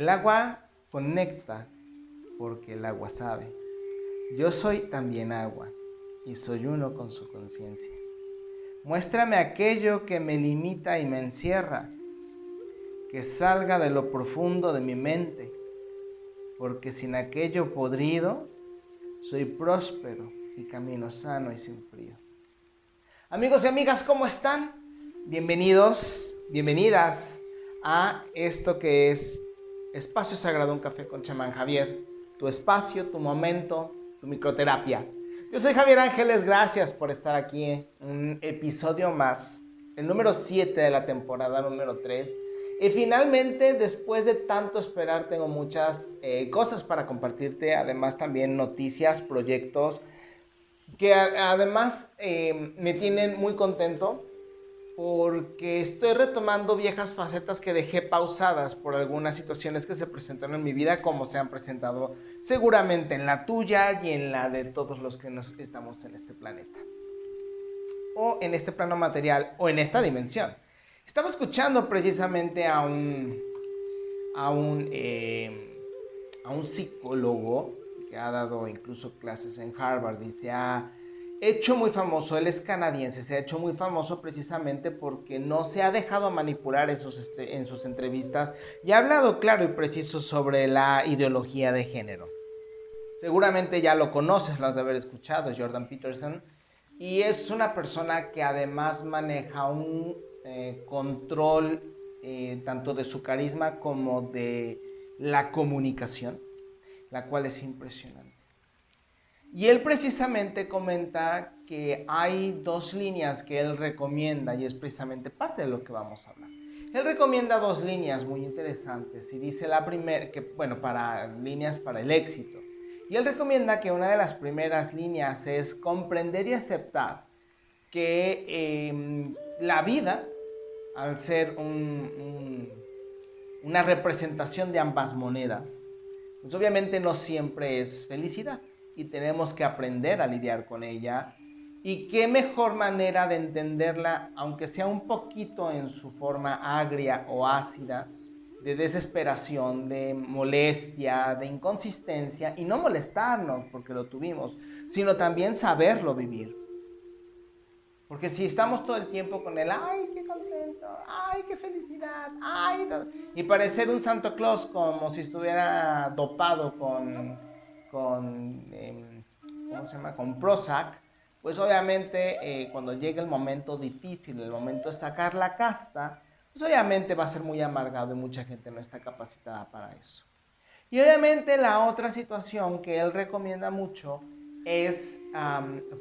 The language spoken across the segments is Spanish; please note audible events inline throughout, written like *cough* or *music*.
El agua conecta porque el agua sabe. Yo soy también agua y soy uno con su conciencia. Muéstrame aquello que me limita y me encierra, que salga de lo profundo de mi mente, porque sin aquello podrido soy próspero y camino sano y sin frío. Amigos y amigas, ¿cómo están? Bienvenidos, bienvenidas a esto que es Espacio Sagrado, un café con chamán Javier, tu espacio, tu momento, tu microterapia. Yo soy Javier Ángeles, gracias por estar aquí un episodio más, el número 7 de la temporada número 3. Y finalmente, después de tanto esperar, tengo muchas eh, cosas para compartirte, además también noticias, proyectos, que además eh, me tienen muy contento porque estoy retomando viejas facetas que dejé pausadas por algunas situaciones que se presentaron en mi vida, como se han presentado seguramente en la tuya y en la de todos los que nos estamos en este planeta. O en este plano material o en esta dimensión. Estaba escuchando precisamente a un, a un, eh, a un psicólogo que ha dado incluso clases en Harvard y se ha hecho muy famoso, él es canadiense, se ha hecho muy famoso precisamente porque no se ha dejado manipular en sus, en sus entrevistas y ha hablado claro y preciso sobre la ideología de género. Seguramente ya lo conoces, lo has de haber escuchado, Jordan Peterson, y es una persona que además maneja un eh, control eh, tanto de su carisma como de la comunicación, la cual es impresionante. Y él precisamente comenta que hay dos líneas que él recomienda y es precisamente parte de lo que vamos a hablar. Él recomienda dos líneas muy interesantes y dice la primera, que bueno, para líneas para el éxito. Y él recomienda que una de las primeras líneas es comprender y aceptar que em, la vida, al ser una representación de ambas monedas, pues obviamente no siempre es felicidad y tenemos que aprender a lidiar con ella. Y qué mejor manera de entenderla, aunque sea un poquito en su forma agria o ácida, de desesperación, de molestia, de inconsistencia, y no molestarnos porque lo tuvimos, sino también saberlo vivir. Porque si estamos todo el tiempo con el, ay, qué contento, ay, qué felicidad, ay, y parecer un Santo Claus como si estuviera dopado con con, em, ¿cómo se llama? con Prozac, pues obviamente eh, cuando llegue el momento difícil, el momento de sacar la casta, pues obviamente va a ser muy amargado y mucha gente no está capacitada para eso. Y obviamente la otra situación que él recomienda mucho es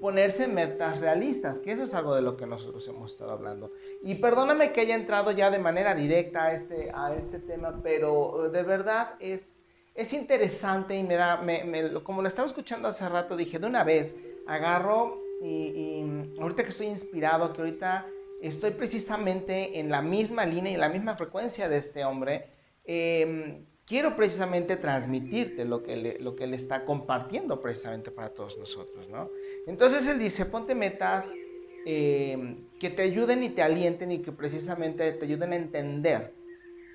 ponerse metas realistas, que eso es algo de lo que nosotros hemos estado hablando. Y perdóname que haya entrado ya de manera directa a este, a este tema, pero de verdad es es interesante y me da, como lo estaba escuchando hace rato, dije, de una vez, agarro y, ahorita que estoy inspirado, que ahorita estoy precisamente en la misma línea y en la misma frecuencia de este hombre, em, quiero precisamente transmitirte lo que, le, lo que él está compartiendo precisamente para todos nosotros, ¿no? Entonces él dice, ponte metas em, que te ayuden y te alienten y que precisamente te ayuden a entender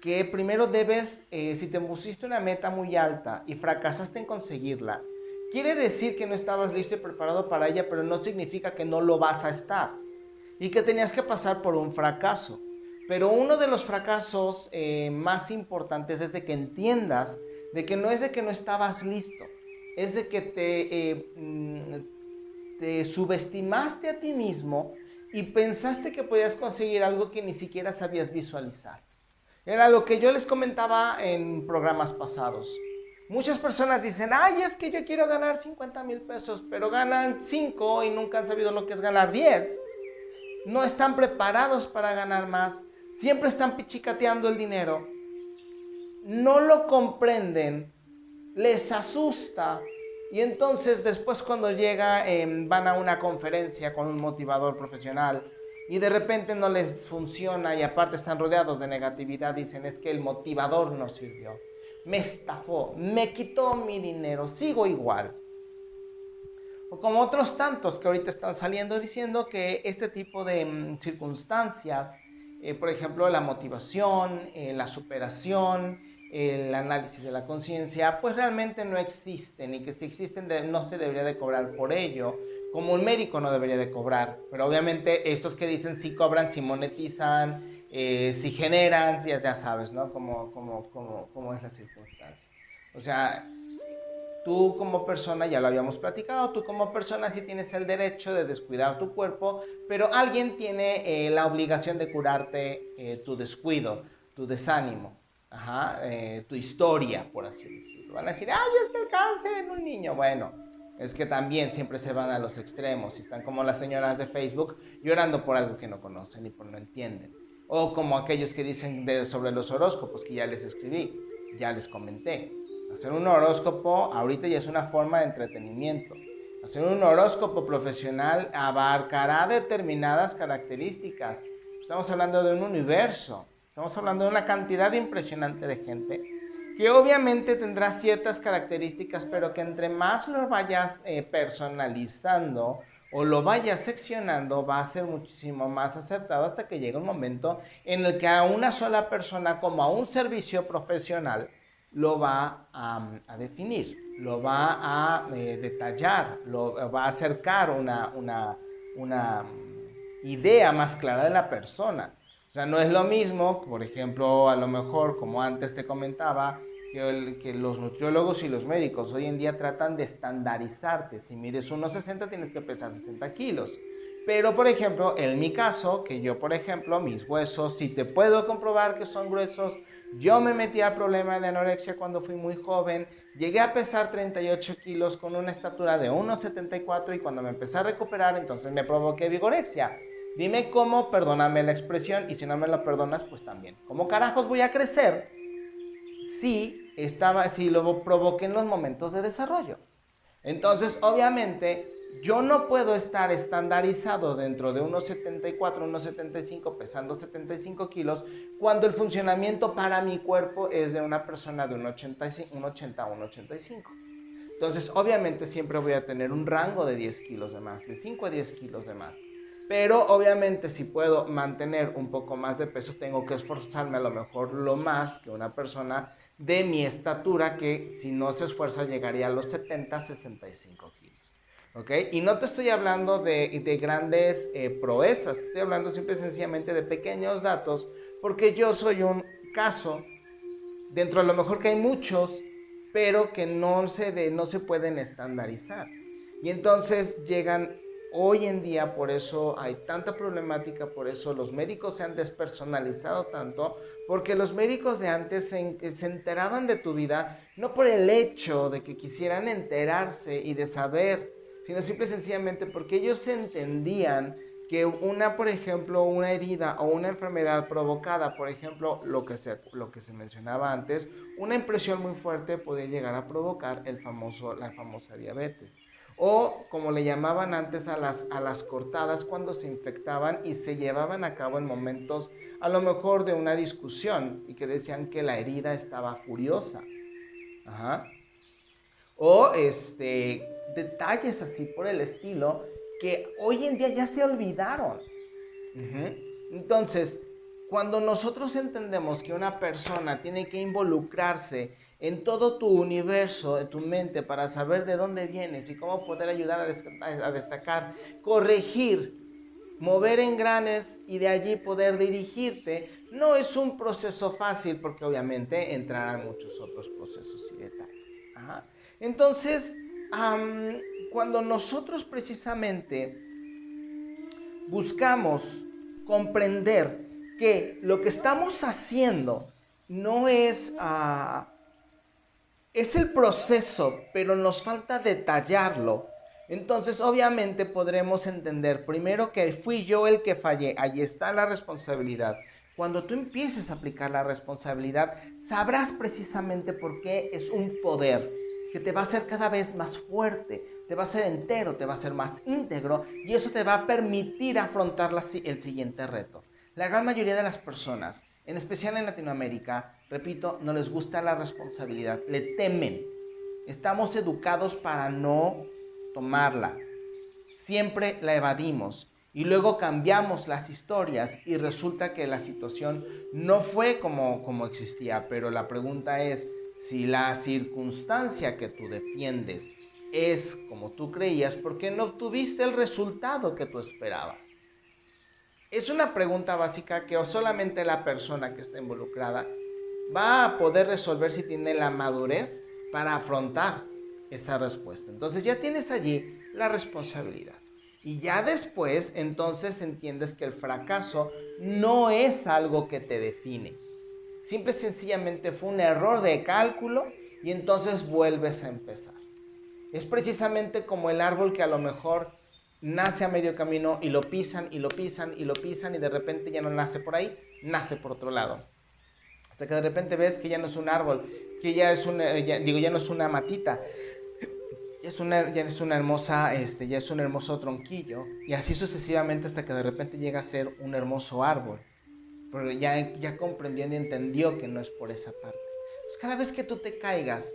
que primero debes, eh, si te pusiste una meta muy alta y fracasaste en conseguirla, quiere decir que no estabas listo y preparado para ella, pero no significa que no lo vas a estar y que tenías que pasar por un fracaso. Pero uno de los fracasos eh, más importantes es de que entiendas de que no es de que no estabas listo, es de que te, eh, mm, te subestimaste a ti mismo y pensaste que podías conseguir algo que ni siquiera sabías visualizar. Era lo que yo les comentaba en programas pasados. Muchas personas dicen, ay, es que yo quiero ganar 50 mil pesos, pero ganan 5 y nunca han sabido lo que es ganar 10. No están preparados para ganar más. Siempre están pichicateando el dinero. No lo comprenden. Les asusta. Y entonces después cuando llega, em, van a una conferencia con un motivador profesional y de repente no les funciona y aparte están rodeados de negatividad, dicen es que el motivador no sirvió, me estafó, me quitó mi dinero, sigo igual. O como otros tantos que ahorita están saliendo diciendo que este tipo de mm, circunstancias, eh, por ejemplo la motivación, eh, la superación, el análisis de la conciencia, pues realmente no existen y que si existen no se debería de cobrar por ello, como un médico no debería de cobrar, pero obviamente estos que dicen si cobran, si monetizan, eh, si generan, ya, ya sabes, ¿no? Cómo, cómo, cómo, cómo es la circunstancia. O sea, tú como persona, ya lo habíamos platicado, tú como persona sí tienes el derecho de descuidar tu cuerpo, pero alguien tiene eh, la obligación de curarte eh, tu descuido, tu desánimo ajá, eh, tu historia, por así decirlo. Van a decir, ay, es que el cáncer en un niño. Bueno, es que también siempre se van a los extremos y están como las señoras de Facebook llorando por algo que no conocen y por no entienden. O como aquellos que dicen sobre los horóscopos que ya les escribí, ya les comenté. Hacer un horóscopo ahorita ya es una forma de entretenimiento. Hacer un horóscopo profesional abarcará determinadas características. Estamos hablando de un universo. Estamos hablando de una cantidad impresionante de gente que obviamente tendrá ciertas características, pero que entre más lo vayas eh, personalizando o lo vayas seccionando, va a ser muchísimo más acertado hasta que llegue un momento en el que a una sola persona, como a un servicio profesional, lo va a, definir, lo va a eh, detallar, lo va a acercar una, una, una mm, idea más clara de la persona. Sea, no es lo mismo, por ejemplo, a lo mejor, como antes te comentaba, que, los nutriólogos y los médicos hoy en día tratan de estandarizarte. Si mides 1,60 tienes que pesar 60 kilos. Pero, por ejemplo, en mi caso, que yo, por ejemplo, mis huesos, si te puedo comprobar que son gruesos, yo me metí al problema de anorexia cuando fui muy joven, llegué a pesar 38 kilos con una estatura de 1,74 y cuando me empecé a recuperar, entonces me provoqué vigorexia. Dime cómo, perdóname la expresión, y si no me lo perdonas, pues también. ¿Cómo carajos voy a crecer si, estaba, si lo provoqué en los momentos de desarrollo? Entonces, obviamente, yo no puedo estar estandarizado dentro de unos 74, unos 75, pesando 75 kilos, cuando el funcionamiento para mi cuerpo es de una persona de un 80, un 80 un 85. Entonces, obviamente, siempre voy a tener un rango de 10 kilos de más, de 5 a 10 kilos de más. Pero obviamente si puedo mantener un poco más de peso, tengo que esforzarme a lo mejor lo más que una persona de mi estatura que si no se esfuerza llegaría a los 70, 65 kilos. ¿Ok? Y no te estoy hablando de, de grandes eh, proezas, estoy hablando simple y sencillamente de pequeños datos, porque yo soy un caso, dentro de lo mejor que hay muchos, pero que no se, de, no se pueden estandarizar. Y entonces llegan Hoy en día por eso hay tanta problemática, por eso los médicos se han despersonalizado tanto, porque los médicos de antes se, se, enteraban de tu vida no por el hecho de que quisieran enterarse y de saber, sino simple y sencillamente porque ellos entendían que una, por ejemplo, una herida o una enfermedad provocada, por ejemplo, lo que se, lo que se mencionaba antes, una impresión muy fuerte podía llegar a provocar el famoso, la famosa diabetes o como le llamaban antes a las, a las cortadas cuando se infectaban y se llevaban a cabo en momentos a lo mejor de una discusión y que decían que la herida estaba furiosa. O este, detalles así por el estilo que hoy en día ya se olvidaron. Entonces, cuando nosotros entendemos que una persona tiene que involucrarse en todo tu universo, en tu mente, para saber de dónde vienes y cómo poder ayudar a, destacar, corregir, mover engranes y de allí poder dirigirte, no es un proceso fácil porque obviamente entrarán muchos otros procesos y detalles. Entonces, cuando nosotros precisamente buscamos comprender que lo que estamos haciendo no es... Uh, es el proceso, pero nos falta detallarlo. Entonces, obviamente podremos entender primero que fui yo el que fallé. Ahí está la responsabilidad. Cuando tú empieces a aplicar la responsabilidad, sabrás precisamente por qué es un poder que te va a hacer cada vez más fuerte, te va a hacer entero, te va a hacer más íntegro y eso te va a permitir afrontar el siguiente reto. La gran mayoría de las personas, en especial en Latinoamérica, repito, no les gusta la responsabilidad, le temen. Estamos educados para no tomarla. Siempre la evadimos. y luego cambiamos las historias y resulta que la situación no fue como, como existía, pero la pregunta es si la circunstancia que tú defiendes es como tú creías, ¿por qué no obtuviste el resultado que tú esperabas? Es una pregunta básica que solamente la persona que está involucrada va a poder resolver si tiene la madurez para afrontar esa respuesta. Entonces ya tienes allí la responsabilidad. Y ya después, entonces entiendes que el fracaso no es algo que te define. Simple y sencillamente fue un error de cálculo y entonces vuelves a empezar. Es precisamente como el árbol que a lo mejor nace a medio camino y lo pisan y lo pisan y lo pisan y de repente ya no nace por ahí, nace por otro lado. Hasta que de repente ves que ya no es un árbol, que ya es una, digo, ya no es una matita, ya es una, ya es una hermosa, este, ya es un hermoso tronquillo, y así sucesivamente hasta que de repente llega a ser un hermoso árbol. Pero ya, ya comprendió y entendió que no es por esa parte. cada vez que tú te caigas,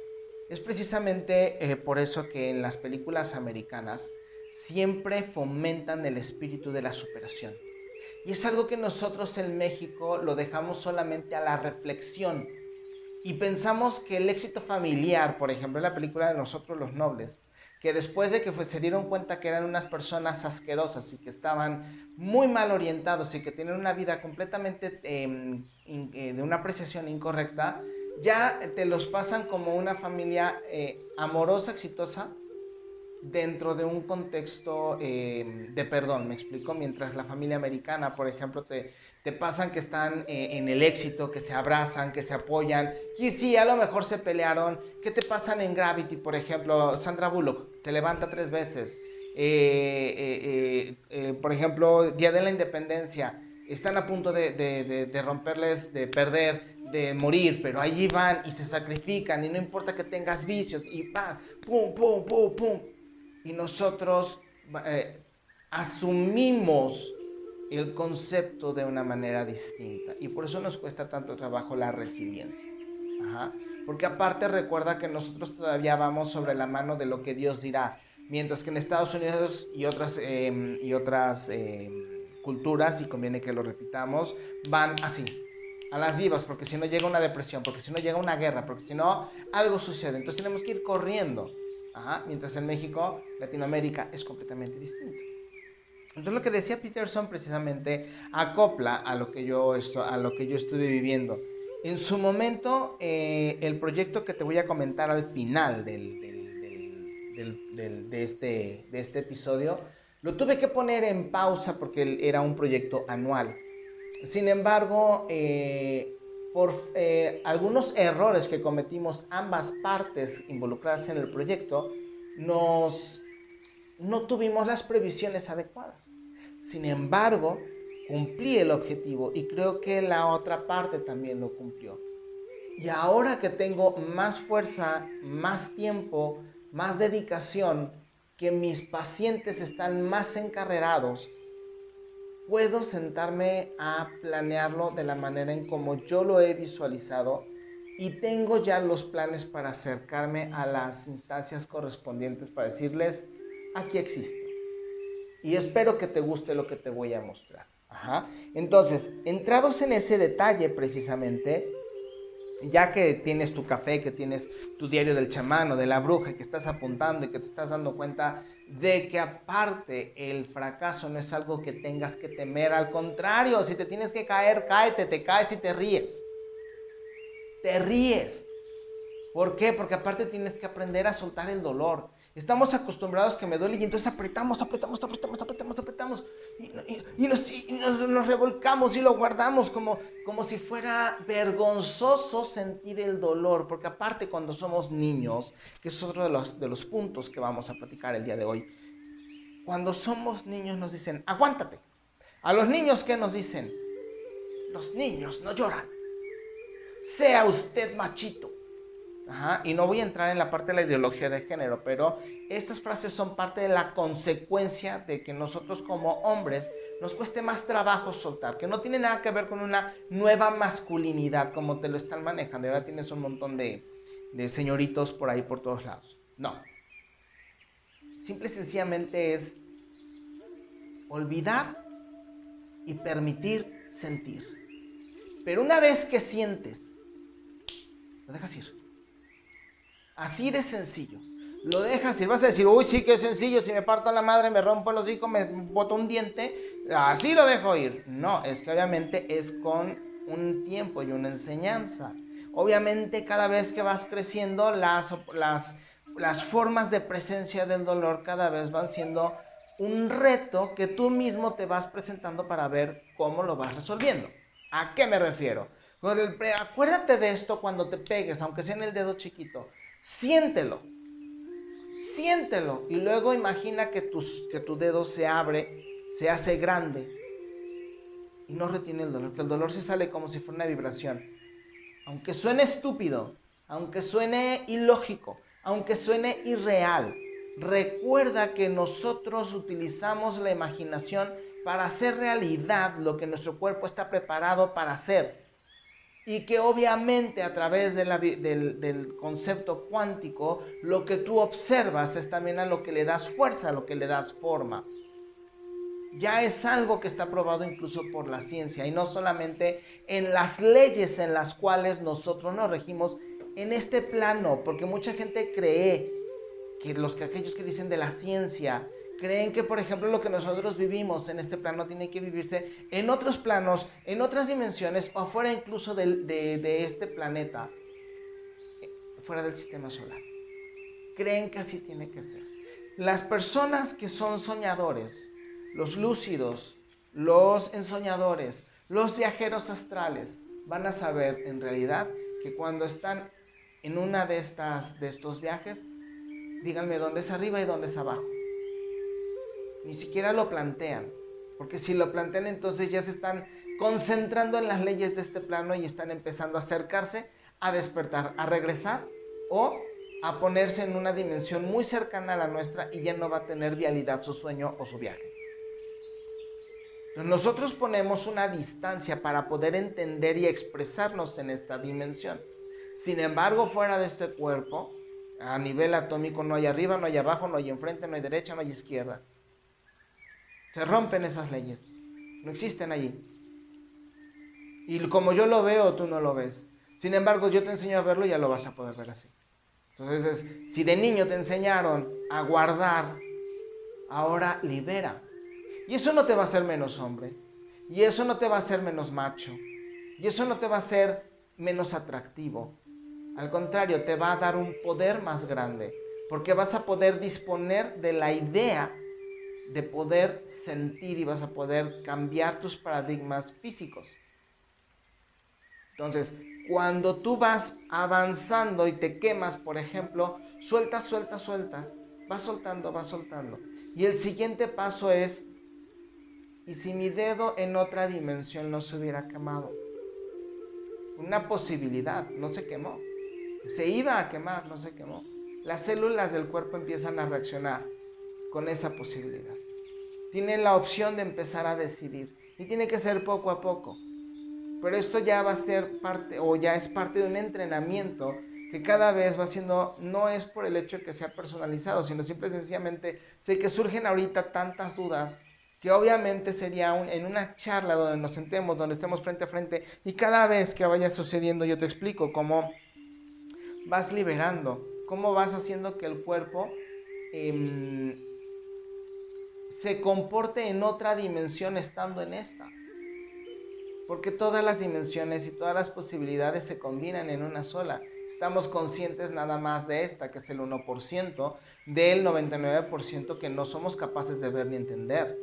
es precisamente eh, por eso que en las películas americanas siempre fomentan el espíritu de la superación. Y es algo que nosotros en México lo dejamos solamente a la reflexión. Y pensamos que el éxito familiar, por ejemplo, en la película de Nosotros los Nobles, que después de que se dieron cuenta que eran unas personas asquerosas y que estaban muy mal orientados y que tienen una vida completamente em, eh, de una apreciación incorrecta, ya te los pasan como una familia eh, amorosa, exitosa, dentro de un contexto em, de perdón, me explico, mientras la familia americana, por ejemplo, te, te pasan que están eh, en el éxito, que se abrazan, que se apoyan. Y sí, a lo mejor se pelearon. ¿Qué te pasan en Gravity, por ejemplo? Sandra Bullock se levanta tres veces. Eh, eh, por ejemplo, Día de la Independencia. Están a punto de, de, romperles, de perder, de morir, pero allí van y se sacrifican y no importa que tengas vicios y vas, pum, pum, pum, pum. Y nosotros asumimos el concepto de una manera distinta. Y por eso nos cuesta tanto trabajo la resiliencia. Porque aparte recuerda que nosotros todavía vamos sobre la mano de lo que Dios dirá. Mientras que en Estados Unidos y otras, em, y otras em, culturas, y conviene que lo repitamos, van así, a las vivas, porque si no llega una depresión, porque si no llega una guerra, porque si no algo sucede. Entonces tenemos que ir corriendo. Mientras en México, Latinoamérica es completamente distinto. Entonces lo que decía Peterson precisamente acopla a lo que yo, a lo que yo estuve viviendo. En su momento, eh, el proyecto que te voy a comentar al final del, de, este, de este episodio, lo tuve que poner en pausa porque era un proyecto anual. Sin embargo, eh, por eh, algunos errores que cometimos ambas partes involucradas en el proyecto, nos, no tuvimos las previsiones adecuadas. Sin embargo, cumplí el objetivo y creo que la otra parte también lo cumplió. Y ahora que tengo más fuerza, más tiempo, más dedicación, que mis pacientes están más encarrerados, puedo sentarme a planearlo de la manera en como yo lo he visualizado y tengo ya los planes para acercarme a las instancias correspondientes para decirles, aquí existe y espero que te guste lo que te voy a mostrar. Entonces, entrados en ese detalle precisamente, ya que tienes tu café, que tienes tu diario del chamán o de la bruja, que estás apuntando y que te estás dando cuenta de que aparte el fracaso no es algo que tengas que temer, al contrario, si te tienes que caer, cáete, te caes y te ríes. Te ríes. ¿Por qué? Porque aparte tienes que aprender a soltar el dolor. Estamos acostumbrados que me duele y entonces apretamos, apretamos, apretamos, apretamos, Y, nos, revolcamos y lo guardamos como, como si fuera vergonzoso sentir el dolor. Porque aparte cuando somos niños, que es otro de los, de los puntos que vamos a platicar el día de hoy, cuando somos niños nos dicen, aguántate. A los niños, ¿qué nos dicen? Los niños no lloran. Sea usted machito y no voy a entrar en la parte de la ideología de género, pero estas frases son parte de la consecuencia de que nosotros como hombres nos cueste más trabajo soltar, que no tiene nada que ver con una nueva masculinidad como te lo están manejando. Y ahora tienes un montón de, de señoritos por ahí por todos lados. No. Simple y sencillamente es olvidar y permitir sentir. Pero una vez que sientes, lo dejas ir. Así de sencillo. Lo dejas ir. Vas a decir, uy, sí que es sencillo. Si me parto la madre, me rompo los hijos, me boto un diente. Así lo dejo ir. No, es que obviamente es con un tiempo y una enseñanza. Obviamente cada vez que vas creciendo, las, las formas de presencia del dolor cada vez van siendo un reto que tú mismo te vas presentando para ver cómo lo vas resolviendo. ¿A qué me refiero? acuérdate de esto cuando te pegues, aunque sea en el dedo chiquito. Siéntelo. Siéntelo. Y luego imagina que, que tu dedo se abre, se hace grande. Y no retiene el dolor. Que el dolor se sale como si fuera una vibración. Aunque suene estúpido, aunque suene ilógico, aunque suene irreal, recuerda que nosotros utilizamos la imaginación para hacer realidad lo que nuestro cuerpo está preparado para hacer. Y que obviamente a través del, del, concepto cuántico, lo que tú observas es también a lo que le das fuerza, a lo que le das forma. Ya es algo que está probado incluso por la ciencia y no solamente en las leyes en las cuales nosotros nos regimos en este plano, porque mucha gente cree que los que aquellos que dicen de la ciencia creen que, por ejemplo, lo que nosotros vivimos en este plano tiene que vivirse en otros planos, en otras dimensiones o afuera incluso de, de este planeta, fuera del sistema solar. Creen que así tiene que ser. Las personas que son soñadores, los lúcidos, los ensoñadores, los viajeros astrales, van a saber en realidad que cuando están en una de estas de estos viajes, díganme dónde es arriba y dónde es abajo. Ni siquiera lo plantean, porque si lo plantean entonces ya se están concentrando en las leyes de este plano y están empezando a acercarse a despertar, a regresar o a ponerse en una dimensión muy cercana a la nuestra y ya no va a tener vialidad su sueño o su viaje. Entonces nosotros ponemos una distancia para poder entender y expresarnos en esta dimensión. Sin embargo, fuera de este cuerpo, a nivel atómico no hay arriba, no hay abajo, no hay enfrente, no hay derecha, no hay izquierda. Se rompen esas leyes. No existen allí. Y como yo lo veo, tú no lo ves. Sin embargo, yo te enseño a verlo y ya lo vas a poder ver así. Entonces, si de niño te enseñaron a guardar, ahora libera. Y eso no te va a hacer menos hombre. Y eso no te va a hacer menos macho. Y eso no te va a hacer menos atractivo. Al contrario, te va a dar un poder más grande, porque vas a poder disponer de la idea de poder sentir y vas a poder cambiar tus paradigmas físicos. Entonces, cuando tú vas avanzando y te quemas, por ejemplo, suelta, suelta, suelta, vas soltando, vas soltando. Y el siguiente paso es, ¿y si mi dedo en otra dimensión no se hubiera quemado? Una posibilidad, no se quemó se iba a quemar, no se quemó. Las células del cuerpo empiezan a reaccionar con esa posibilidad. Tienen la opción de empezar a decidir y tiene que ser poco a poco. Pero esto ya va a ser parte o ya es parte de un entrenamiento que cada vez va siendo, no es por el hecho de que sea personalizado, sino simple y sencillamente sé que surgen ahorita tantas dudas que obviamente sería en una charla donde nos sentemos, donde estemos frente a frente y cada vez que vaya sucediendo yo te explico cómo vas liberando, cómo vas haciendo que el cuerpo em, se comporte en otra dimensión estando en esta. Porque todas las dimensiones y todas las posibilidades se combinan en una sola. Estamos conscientes nada más de esta, que es el 1%, del 99% que no somos capaces de ver ni entender.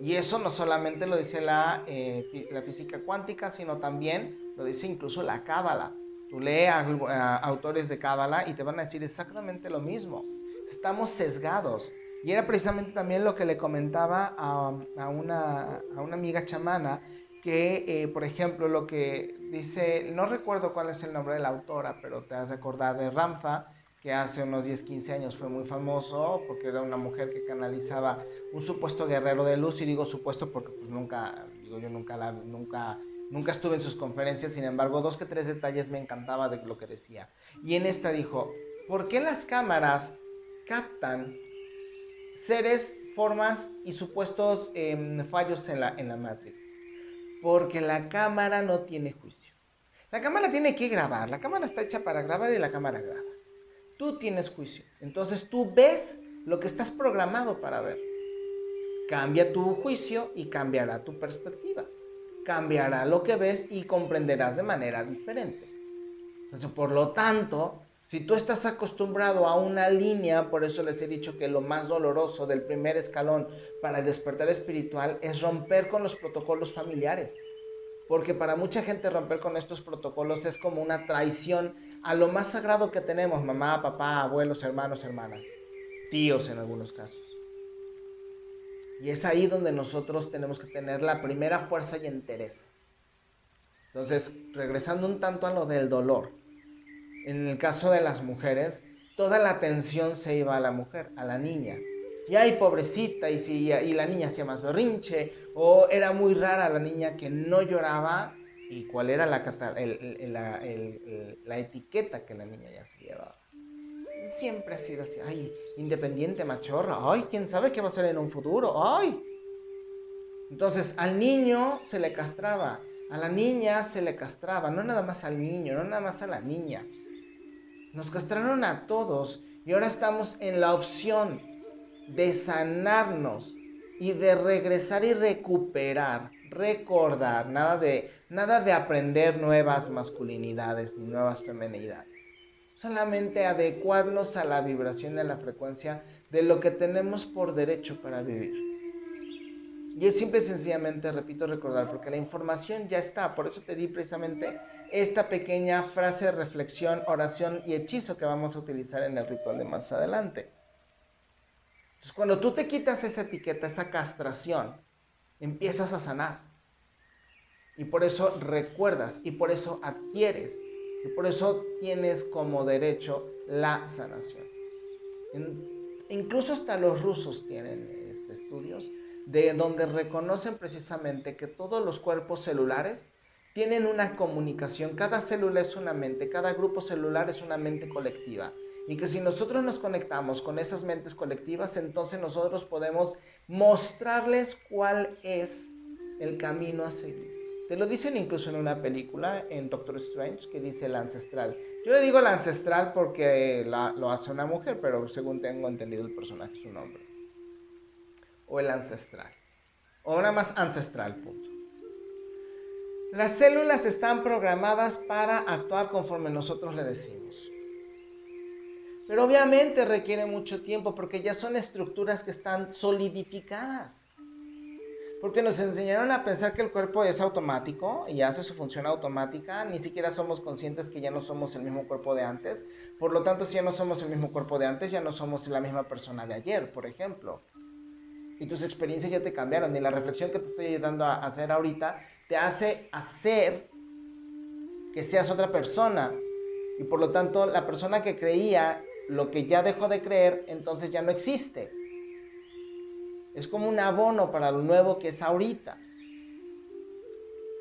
Y eso no solamente lo dice la, eh, la física cuántica, sino también lo dice incluso la cábala. Tú lees a, autores de Cábala y te van a decir exactamente lo mismo. Estamos sesgados. Y era precisamente también lo que le comentaba a, una, amiga chamana, que, eh, por ejemplo, lo que dice, no recuerdo cuál es el nombre de la autora, pero te has de acordar de Ramfa, que hace unos 10, 15 años fue muy famoso porque era una mujer que canalizaba un supuesto guerrero de luz, y digo supuesto porque pues nunca, digo yo nunca la, nunca Nunca estuve en sus conferencias, sin embargo, dos que tres detalles me encantaba de lo que decía. Y en esta dijo, ¿por qué las cámaras captan seres formas y supuestos em, fallos en la, en la Matrix. Porque la cámara no tiene juicio. La cámara tiene que grabar, la cámara está hecha para grabar y la cámara graba. Tú tienes juicio, entonces tú ves lo que estás programado para ver. Cambia tu juicio y cambiará tu perspectiva. Cambiará lo que ves y comprenderás de manera diferente. Entonces, por lo tanto, si tú estás acostumbrado a una línea, por eso les he dicho que lo más doloroso del primer escalón para el despertar espiritual es romper con los protocolos familiares. Porque para mucha gente romper con estos protocolos es como una traición a lo más sagrado que tenemos, mamá, papá, abuelos, hermanos, hermanas, tíos en algunos casos. Y es ahí donde nosotros tenemos que tener la primera fuerza y entereza. Entonces, regresando un tanto a lo del dolor, en el caso de las mujeres, toda la atención se iba a la mujer, a la niña. Y ay, pobrecita, y, si, y la niña hacía más berrinche, o era muy rara la niña que no lloraba, y cuál era la, la, etiqueta que la niña ya se llevaba. Siempre ha sido así, ay, independiente, machorra, ay, quién sabe qué va a ser en un futuro, ay. Entonces al niño se le castraba, a la niña se le castraba, no nada más al niño, no nada más a la niña. Nos castraron a todos y ahora estamos en la opción de sanarnos y de regresar y recuperar, recordar, nada de, nada de aprender nuevas masculinidades ni nuevas femenidades. Solamente adecuarnos a la vibración y a la frecuencia de lo que tenemos por derecho para vivir. Y es simple y sencillamente, repito, recordar, porque la información ya está. Por eso te di precisamente esta pequeña frase, reflexión, oración y hechizo que vamos a utilizar en el ritual de más adelante. Entonces, cuando tú te quitas esa etiqueta, esa castración, empiezas a sanar. Y por eso recuerdas, y por eso adquieres, y por eso tienes como derecho la sanación. incluso hasta los rusos tienen este, estudios de donde reconocen precisamente que todos los cuerpos celulares tienen una comunicación, cada célula es una mente, cada grupo celular es una mente colectiva. Y que si nosotros nos conectamos con esas mentes colectivas, entonces nosotros podemos mostrarles cuál es el camino a seguir. Te lo dicen incluso en una película, en Doctor Strange, que dice el ancestral. Yo le digo el ancestral porque lo hace una mujer, pero según tengo entendido el personaje es un hombre o el ancestral. O nada más ancestral, punto. Las células están programadas para actuar conforme nosotros le decimos. Pero obviamente requiere mucho tiempo porque ya son estructuras que están solidificadas. Porque nos enseñaron a pensar que el cuerpo es automático y hace su función automática. Ni siquiera somos conscientes que ya no somos el mismo cuerpo de antes. Por lo tanto, si ya no somos el mismo cuerpo de antes, ya no somos la misma persona de ayer, por ejemplo y tus experiencias ya te cambiaron. Y la reflexión que te estoy ayudando a hacer ahorita te hace hacer que seas otra persona. Y por lo tanto, la persona que creía lo que ya dejó de creer, entonces ya no existe. Es como un abono para lo nuevo que es ahorita.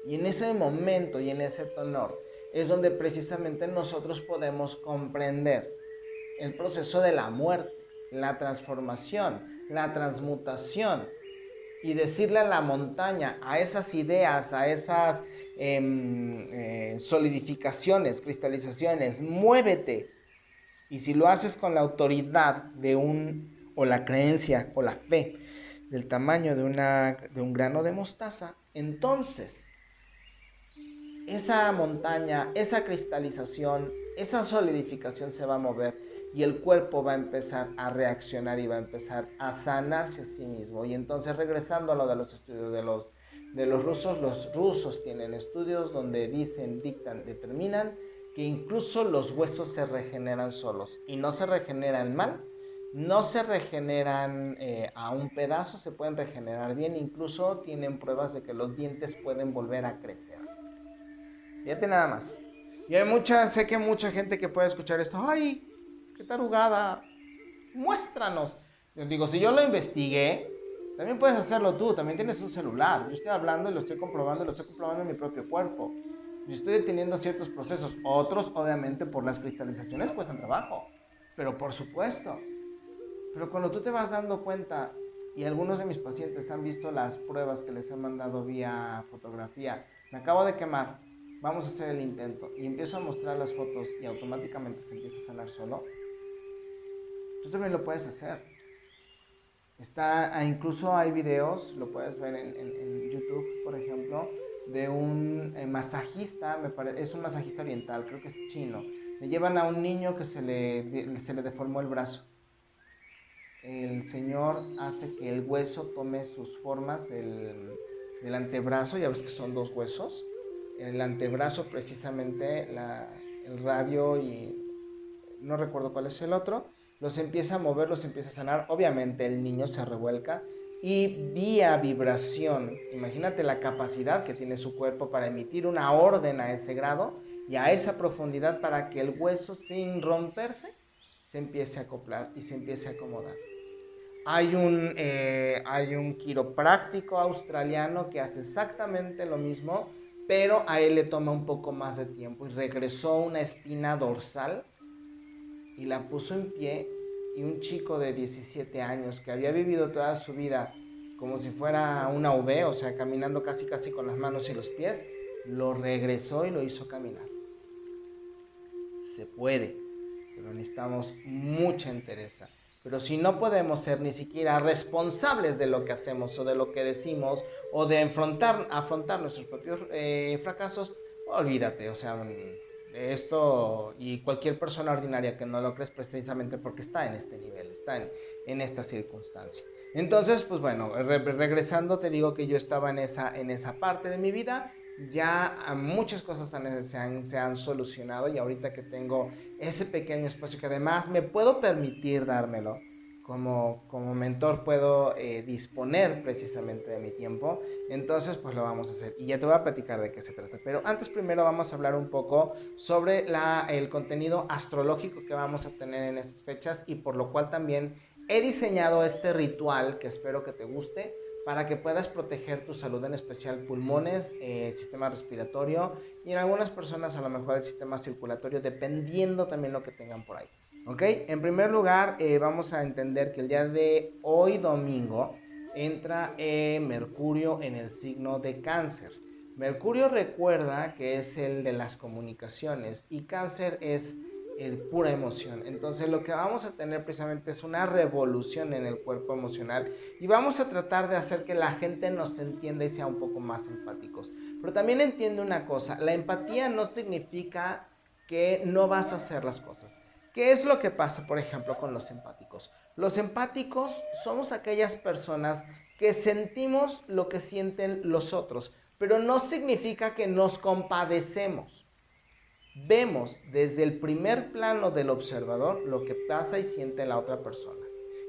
Y en ese momento y en ese tenor es donde precisamente nosotros podemos comprender el proceso de la muerte, la transformación, la transmutación y decirle a la montaña, a esas ideas, a esas em, eh, solidificaciones, cristalizaciones, muévete. Y si lo haces con la autoridad de un, o la creencia, o la fe, del tamaño de, una, de un grano de mostaza, entonces esa montaña, esa cristalización, esa solidificación se va a mover y el cuerpo va a empezar a reaccionar y va a empezar a sanarse a sí mismo. Y entonces regresando a lo de los estudios de los, de los rusos, los rusos tienen estudios donde dicen, dictan, determinan que incluso los huesos se regeneran solos y no se regeneran mal, no se regeneran eh, a un pedazo, se pueden regenerar bien, incluso tienen pruebas de que los dientes pueden volver a crecer. Fíjate nada más. Y hay mucha, sé que mucha gente que puede escuchar esto, ay, qué tarugada, muéstranos. Yo digo, si yo lo investigué, también puedes hacerlo tú, también tienes un celular. Yo estoy hablando y lo estoy comprobando, lo estoy comprobando en mi propio cuerpo. Yo estoy deteniendo ciertos procesos. Otros, obviamente, por las cristalizaciones cuestan trabajo. Pero por supuesto. Pero cuando tú te vas dando cuenta y algunos de mis pacientes han visto las pruebas que les he mandado vía fotografía. Me acabo de quemar, vamos a hacer el intento. Y empiezo a mostrar las fotos y automáticamente se empieza a sanar solo. Tú también lo puedes hacer. Está, ah, incluso hay videos, lo puedes ver en, YouTube, por ejemplo, de un eh, masajista, me parece, es un masajista oriental, creo que es chino. Le llevan a un niño que se le, se le deformó el brazo el Señor hace que el hueso tome sus formas del, antebrazo, ya ves que son dos huesos. El antebrazo precisamente el radio y no recuerdo cuál es el otro, los empieza a mover, los empieza a sanar. Obviamente el niño se revuelca y vía vibración, imagínate la capacidad que tiene su cuerpo para emitir una orden a ese grado y a esa profundidad para que el hueso sin romperse se empiece a acoplar y se empiece a acomodar. Hay un, eh, hay un quiropráctico australiano que hace exactamente lo mismo, pero a él le toma un poco más de tiempo y regresó una espina dorsal y la puso en pie y un chico de 17 años que había vivido toda su vida como si fuera una V, o sea, caminando casi casi con las manos y los pies, lo regresó y lo hizo caminar. Se puede, pero necesitamos mucha entereza. Pero si no podemos ser ni siquiera responsables de lo que hacemos o de lo que decimos o de afrontar, nuestros propios eh, fracasos, olvídate, o sea, esto y cualquier persona ordinaria que no lo crees precisamente porque está en este nivel, está en, en esta circunstancia. Entonces, pues bueno, regresando te digo que yo estaba en esa, en esa parte de mi vida ya muchas cosas se han, se han solucionado y ahorita que tengo ese pequeño espacio que además me puedo permitir dármelo, como, como mentor puedo eh, disponer precisamente de mi tiempo, entonces pues lo vamos a hacer. Y ya te voy a platicar de qué se trata. Pero antes primero vamos a hablar un poco sobre la, el contenido astrológico que vamos a tener en estas fechas y por lo cual también he diseñado este ritual que espero que te guste para que puedas proteger tu salud, en especial pulmones, eh, sistema respiratorio y en algunas personas a lo mejor el sistema circulatorio, dependiendo también lo que tengan por ahí. ¿Ok? En primer lugar, eh, vamos a entender que el día de hoy domingo entra eh, Mercurio en el signo de cáncer. Mercurio recuerda que es el de las comunicaciones y cáncer es el pura emoción. Entonces lo que vamos a tener precisamente es una revolución en el cuerpo emocional y vamos a tratar de hacer que la gente nos entienda y sea un poco más empáticos. Pero también entiende una cosa, la empatía no significa que no vas a hacer las cosas. ¿Qué es lo que pasa, por ejemplo, con los empáticos? Los empáticos somos aquellas personas que sentimos lo que sienten los otros, pero no significa que nos compadecemos vemos desde el primer plano del observador lo que pasa y siente la otra persona.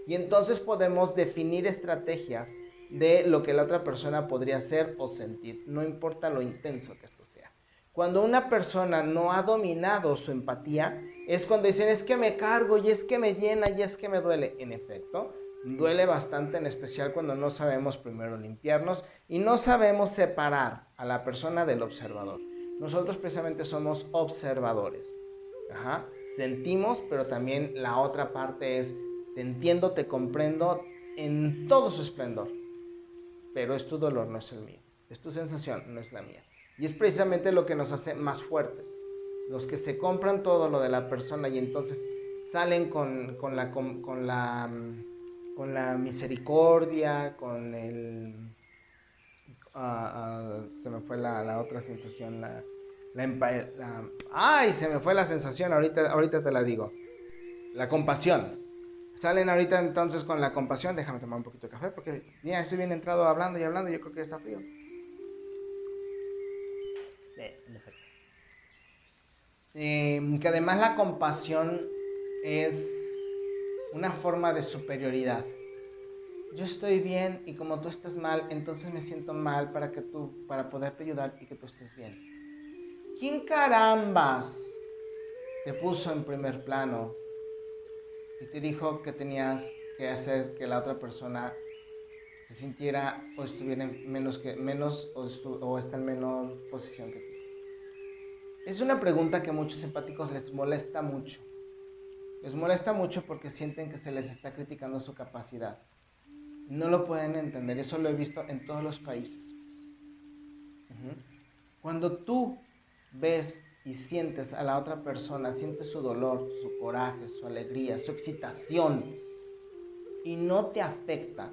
Y entonces podemos definir estrategias de lo que la otra persona podría hacer o sentir, no importa lo intenso que sea. Cuando una persona no ha dominado su empatía, es cuando dicen es que me cargo y es que me llena y es que me duele. En efecto, duele bastante, en especial cuando no sabemos primero limpiarnos y no sabemos separar a la persona del observador. Nosotros precisamente somos observadores. Sentimos, pero también la otra parte es, te entiendo, te comprendo en todo su esplendor. Pero es tu dolor, no es el mío. Es tu sensación, no es la mía. Y es precisamente lo que nos hace más fuertes. Los que se compran todo lo de la persona y entonces salen con, la, con, la, con la misericordia, con el se me fue la, otra sensación, la, la, ¡Ay! Se me fue la sensación, ahorita, ahorita te la digo. La compasión. Salen ahorita entonces con la compasión. Déjame tomar un poquito de café porque ya estoy bien entrado hablando y hablando. Yo creo que está frío. Eh, que además la compasión es una forma de superioridad yo estoy bien y como tú estás mal, entonces me siento mal para que tú, para poderte ayudar y que tú estés bien. ¿Quién carambas te puso en primer plano y te dijo que tenías que hacer que la otra persona se sintiera o estuviera en menos que menos o, o está en menor posición que tú? Es una pregunta que a muchos empáticos les molesta mucho. Les molesta mucho porque sienten que se les está criticando su capacidad No lo pueden entender, eso lo he visto en todos los países. Cuando tú ves y sientes a la otra persona, sientes su dolor, su coraje, su alegría, su excitación, y no te afecta,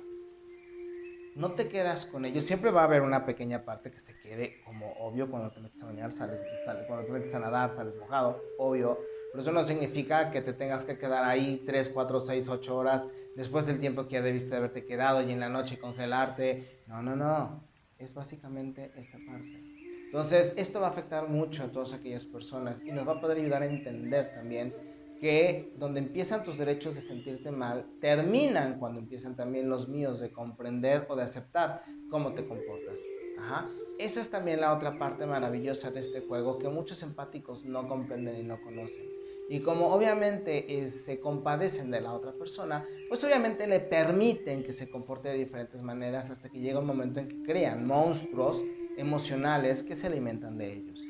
no te quedas con ellos. Siempre va a haber una pequeña parte que se quede como obvio cuando te metes a bañar, sales, sales, cuando te metes a nadar, sales mojado, obvio. Pero eso no significa que te tengas que quedar ahí 3, 4, 6, 8 horas después del tiempo que ya debiste haberte quedado y en la noche congelarte. No, no, no. Es básicamente esta parte. Entonces, esto va a afectar mucho a todas aquellas personas y nos va a poder ayudar a entender también que donde empiezan tus derechos de sentirte mal, terminan cuando empiezan también los míos de comprender o de aceptar cómo te comportas. Ajá. Esa es también la otra parte maravillosa de este juego que muchos empáticos no comprenden y no conocen. Y como obviamente eh, se compadecen de la otra persona, pues obviamente le permiten que se comporte de diferentes maneras hasta que llega un momento en que crean monstruos emocionales que se alimentan de ellos.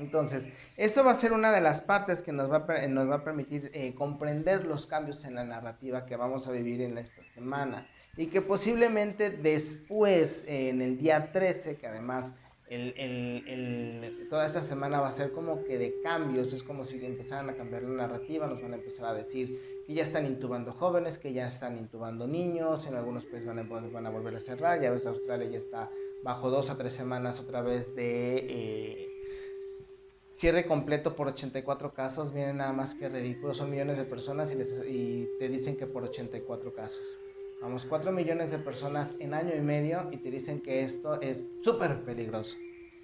Entonces, esto va a ser una de las partes que nos va a, nos va a permitir eh, comprender los cambios en la narrativa que vamos a vivir en esta semana y que posiblemente después, en el día 13, que además el, toda esta semana va a ser como que de cambios, es como si empezaran a cambiar la narrativa, nos van a empezar a decir que ya están intubando jóvenes, que ya están intubando niños, en algunos países van a, van a volver a cerrar, ya ves Australia ya está bajo dos a tres semanas otra vez de eh, cierre completo por 84 casos, viene nada más que ridículo, son millones de personas y, y te dicen que por 84 casos. Vamos, 4 millones de personas en año y medio y te dicen que esto es súper peligroso.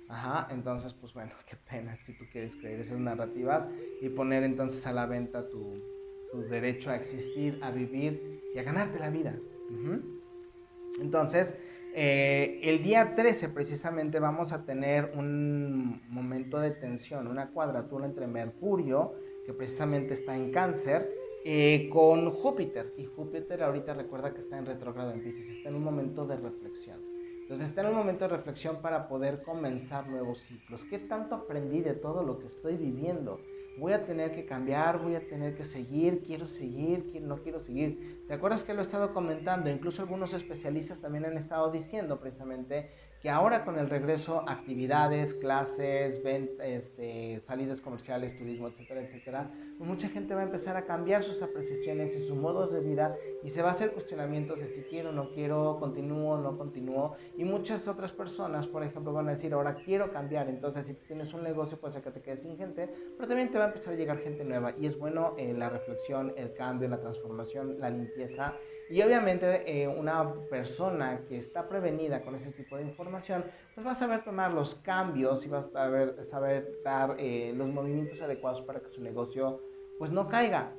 Ajá, entonces pues bueno, *laughs* qué pena si tú quieres creer esas narrativas y poner entonces a la venta tu, tu derecho a existir, a vivir y a ganarte la vida. Entonces, eh, el día 13 precisamente vamos a tener un momento de tensión, una cuadratura entre Mercurio, que precisamente está en cáncer, eh, con Júpiter. Y Júpiter ahorita recuerda que está en retrógrado en Pisces, está en un momento de reflexión. Entonces está en un momento de reflexión para poder comenzar nuevos ciclos. ¿Qué tanto aprendí de todo lo que estoy viviendo? Voy a tener que cambiar, voy a tener que seguir, quiero seguir, no quiero seguir. ¿Te acuerdas que lo he estado comentando? Incluso algunos especialistas también han estado diciendo precisamente que ahora con el regreso, actividades, clases, este, salidas comerciales, turismo, etcétera, etcétera, pues mucha gente va a empezar a cambiar sus apreciaciones y sus modos de vida y se va a hacer cuestionamientos de si quiero no quiero, continúo no continúo. Y muchas otras personas, por ejemplo, van a decir, ahora quiero cambiar. Entonces, si tienes un negocio, puede ser que te quedes sin gente, pero también te va a empezar a llegar gente nueva. Y es bueno eh, la reflexión, el cambio, la transformación, la limpieza y obviamente eh, una persona que está prevenida con ese tipo de información, pues va a saber tomar los cambios y va a saber, saber dar eh, los movimientos adecuados para que su negocio pues no caiga.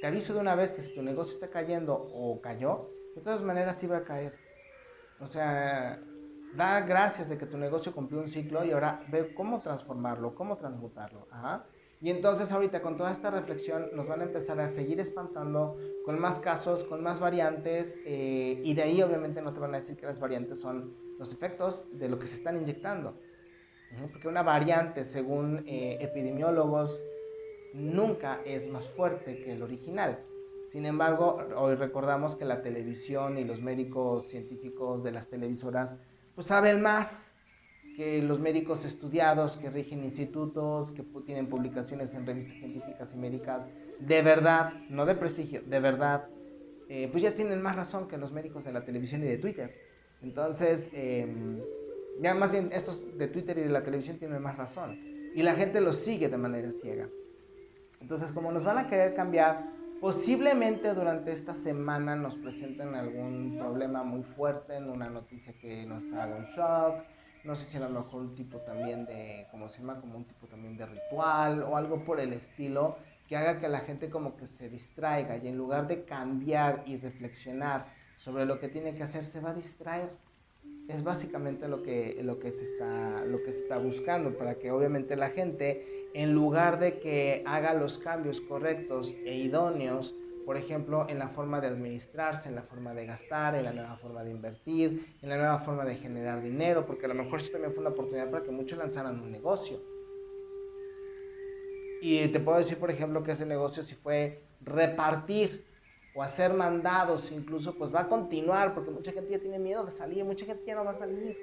Te aviso de una vez que si tu negocio está cayendo o cayó, de todas maneras sí va a caer. O sea, da gracias de que tu negocio cumplió un ciclo y ahora ve cómo transformarlo, cómo transmutarlo. Ajá. Y entonces ahorita con toda esta reflexión nos van a empezar a seguir espantando con más casos, con más variantes eh, y de ahí obviamente no te van a decir que las variantes son los efectos de lo que se están inyectando. Porque una variante, según eh, epidemiólogos, nunca es más fuerte que el original. Sin embargo, hoy recordamos que la televisión y los médicos científicos de las televisoras pues saben más que los médicos estudiados que rigen institutos, que tienen publicaciones en revistas científicas y médicas, de verdad, no de prestigio, de verdad, eh, pues ya tienen más razón que los médicos de la televisión y de Twitter. Entonces, em, ya más bien estos de Twitter y de la televisión tienen más razón. Y la gente los sigue de manera ciega. Entonces, como nos van a querer cambiar, posiblemente durante esta semana nos presenten algún problema muy fuerte en una noticia que nos haga un shock no sé si a lo mejor un tipo también de, como se llama, como un tipo también de ritual o algo por el estilo que haga que la gente como que se distraiga y en lugar de cambiar y reflexionar sobre lo que tiene que hacer, se va a distraer. Es básicamente lo que, lo que, se, está, lo que se está buscando para que obviamente la gente, en lugar de que haga los cambios correctos e idóneos, por ejemplo, en la forma de administrarse, en la forma de gastar, en la nueva forma de invertir, en la nueva forma de generar dinero, porque a lo mejor esto también fue una oportunidad para que muchos lanzaran un negocio. Y te puedo decir, por ejemplo, que ese negocio sí fue repartir o hacer mandados incluso, pues va a continuar, porque mucha gente ya tiene miedo de salir, mucha gente ya no va a salir.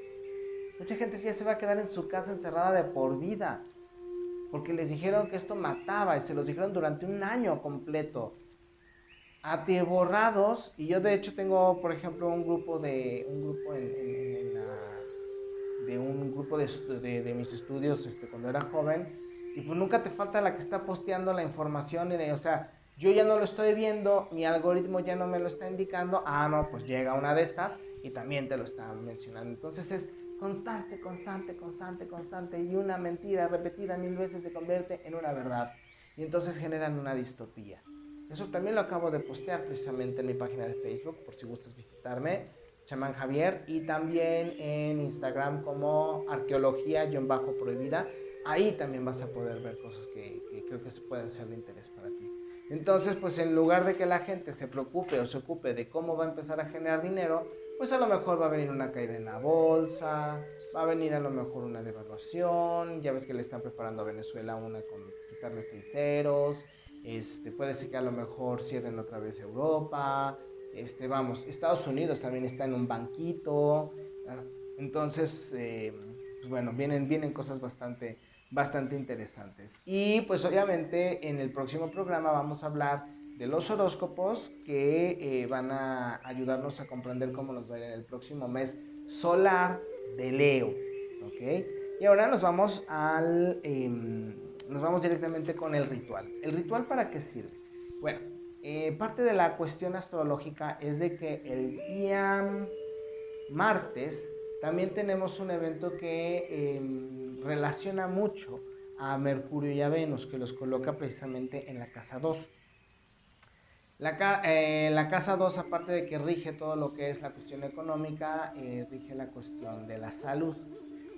Mucha gente ya se va a quedar en su casa encerrada de por vida, porque les dijeron que esto mataba y se los dijeron durante un año completo. Atiborrados, y yo de hecho tengo, por ejemplo, un grupo de, un grupo en, de un grupo de, de, mis estudios este, cuando era joven, y pues nunca te falta la que está posteando la información, y o sea, yo ya no lo estoy viendo, mi algoritmo ya no me lo está indicando, ah, no, pues llega una de estas y también te lo está mencionando. Entonces es constante, constante, constante, constante y una mentira repetida mil veces se convierte en una verdad y entonces generan una distopía. Eso también lo acabo de postear precisamente en mi página de Facebook, por si gustas visitarme, chamán Javier, y también en Instagram como arqueología-prohibida. Ahí también vas a poder ver cosas que, creo que pueden ser de interés para ti. Entonces, pues en lugar de que la gente se preocupe o se ocupe de cómo va a empezar a generar dinero, pues a lo mejor va a venir una caída en la bolsa, va a venir a lo mejor una devaluación, ya ves que le están preparando a Venezuela una con quitarle seis ceros, este, puede ser que a lo mejor cierren otra vez Europa, este, vamos, Estados Unidos también está en un banquito, entonces, eh, pues bueno, vienen, vienen cosas bastante bastante interesantes. Y pues obviamente en el próximo programa vamos a hablar de los horóscopos que eh, van a ayudarnos a comprender cómo nos va a ir el próximo mes solar de Leo. ¿Ok? Y ahora nos vamos al... Em, nos vamos directamente con el ritual. ¿El ritual para qué sirve? Bueno, eh, parte de la cuestión astrológica es de que el día martes también tenemos un evento que em, relaciona mucho a Mercurio y a Venus, que los coloca precisamente en la casa 2. La, eh, la, casa 2, aparte de que rige todo lo que es la cuestión económica, eh, rige la cuestión de la salud.